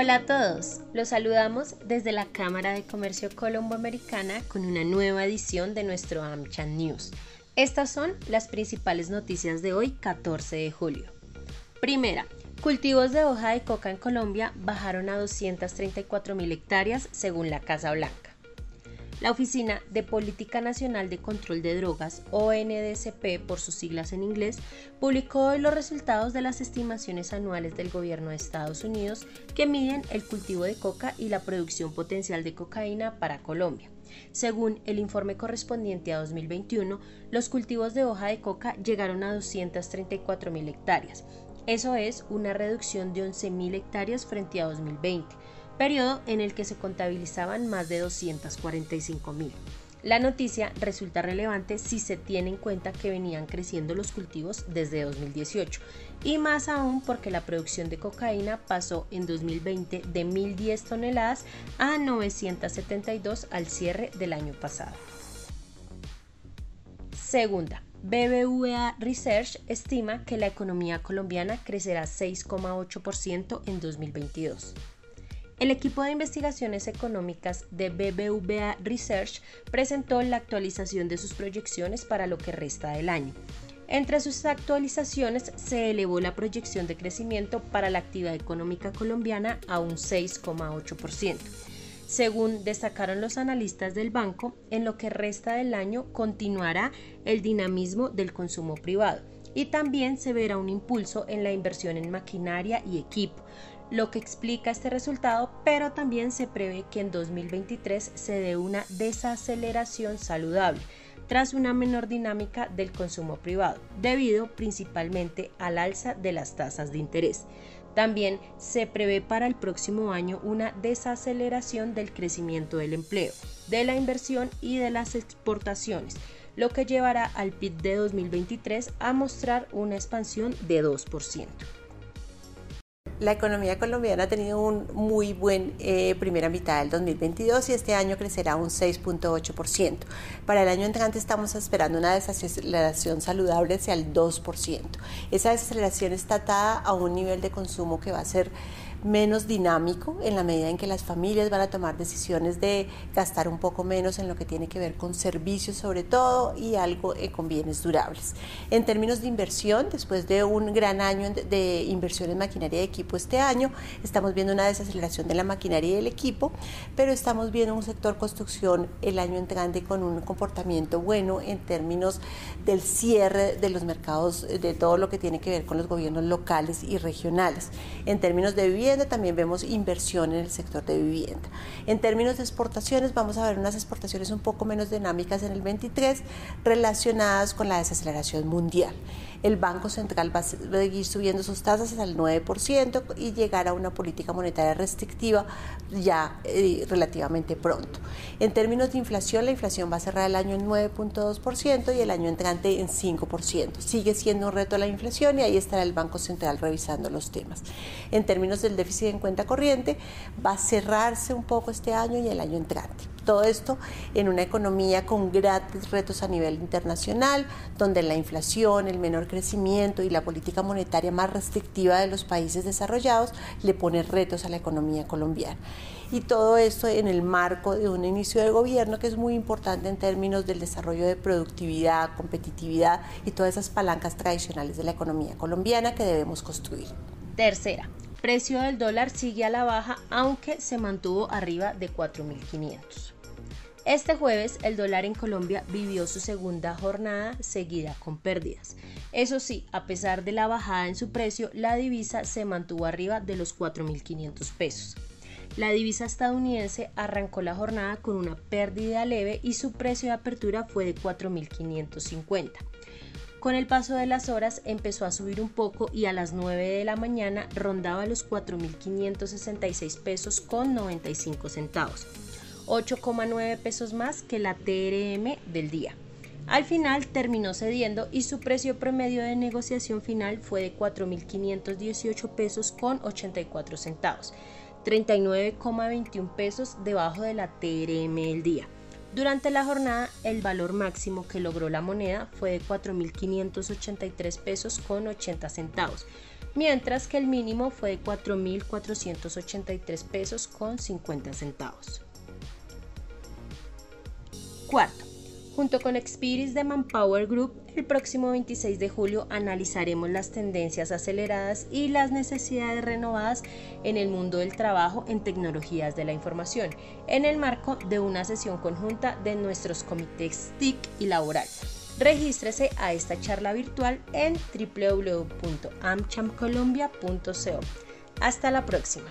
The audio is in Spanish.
Hola a todos, los saludamos desde la Cámara de Comercio Colombo-Americana con una nueva edición de nuestro AmCham News. Estas son las principales noticias de hoy, 14 de julio. Primera, cultivos de hoja de coca en Colombia bajaron a 234 mil hectáreas según la Casa Blanca. La Oficina de Política Nacional de Control de Drogas, ONDCP por sus siglas en inglés, publicó hoy los resultados de las estimaciones anuales del gobierno de Estados Unidos que miden el cultivo de coca y la producción potencial de cocaína para Colombia. Según el informe correspondiente a 2021, los cultivos de hoja de coca llegaron a 234 mil hectáreas. Eso es una reducción de 11 mil hectáreas frente a 2020 periodo en el que se contabilizaban más de 245 mil. La noticia resulta relevante si se tiene en cuenta que venían creciendo los cultivos desde 2018 y más aún porque la producción de cocaína pasó en 2020 de 1.010 toneladas a 972 al cierre del año pasado. Segunda, BBVA Research estima que la economía colombiana crecerá 6,8% en 2022. El equipo de investigaciones económicas de BBVA Research presentó la actualización de sus proyecciones para lo que resta del año. Entre sus actualizaciones se elevó la proyección de crecimiento para la actividad económica colombiana a un 6,8%. Según destacaron los analistas del banco, en lo que resta del año continuará el dinamismo del consumo privado y también se verá un impulso en la inversión en maquinaria y equipo, lo que explica este resultado, pero también se prevé que en 2023 se dé una desaceleración saludable tras una menor dinámica del consumo privado, debido principalmente al alza de las tasas de interés. También se prevé para el próximo año una desaceleración del crecimiento del empleo, de la inversión y de las exportaciones, lo que llevará al PIB de 2023 a mostrar una expansión de 2% la economía colombiana ha tenido un muy buen eh, primera mitad del 2022 y este año crecerá un 6.8%. Para el año entrante estamos esperando una desaceleración saludable hacia el 2%. Esa desaceleración está atada a un nivel de consumo que va a ser menos dinámico en la medida en que las familias van a tomar decisiones de gastar un poco menos en lo que tiene que ver con servicios sobre todo y algo eh, con bienes durables. En términos de inversión, después de un gran año de inversión en maquinaria y equipo este año, estamos viendo una desaceleración de la maquinaria y del equipo, pero estamos viendo un sector construcción el año entrante con un comportamiento bueno en términos del cierre de los mercados, de todo lo que tiene que ver con los gobiernos locales y regionales. En términos de también vemos inversión en el sector de vivienda. En términos de exportaciones, vamos a ver unas exportaciones un poco menos dinámicas en el 23 relacionadas con la desaceleración mundial el Banco Central va a seguir subiendo sus tasas hasta el 9% y llegar a una política monetaria restrictiva ya eh, relativamente pronto. En términos de inflación, la inflación va a cerrar el año en 9.2% y el año entrante en 5%. Sigue siendo un reto la inflación y ahí estará el Banco Central revisando los temas. En términos del déficit en cuenta corriente, va a cerrarse un poco este año y el año entrante. Todo esto en una economía con grandes retos a nivel internacional, donde la inflación, el menor crecimiento y la política monetaria más restrictiva de los países desarrollados le pone retos a la economía colombiana. Y todo esto en el marco de un inicio de gobierno que es muy importante en términos del desarrollo de productividad, competitividad y todas esas palancas tradicionales de la economía colombiana que debemos construir. Tercera, precio del dólar sigue a la baja aunque se mantuvo arriba de 4.500. Este jueves el dólar en Colombia vivió su segunda jornada seguida con pérdidas. Eso sí, a pesar de la bajada en su precio, la divisa se mantuvo arriba de los 4.500 pesos. La divisa estadounidense arrancó la jornada con una pérdida leve y su precio de apertura fue de 4.550. Con el paso de las horas empezó a subir un poco y a las 9 de la mañana rondaba los 4.566 pesos con 95 centavos. 8,9 pesos más que la TRM del día. Al final terminó cediendo y su precio promedio de negociación final fue de 4.518 pesos con 84 centavos, 39,21 pesos debajo de la TRM del día. Durante la jornada, el valor máximo que logró la moneda fue de 4.583 pesos con 80 centavos, mientras que el mínimo fue de 4.483 pesos con 50 centavos. Cuarto, junto con Experis de Manpower Group, el próximo 26 de julio analizaremos las tendencias aceleradas y las necesidades renovadas en el mundo del trabajo en tecnologías de la información, en el marco de una sesión conjunta de nuestros comités TIC y laboral. Regístrese a esta charla virtual en www.amchamcolombia.co. Hasta la próxima.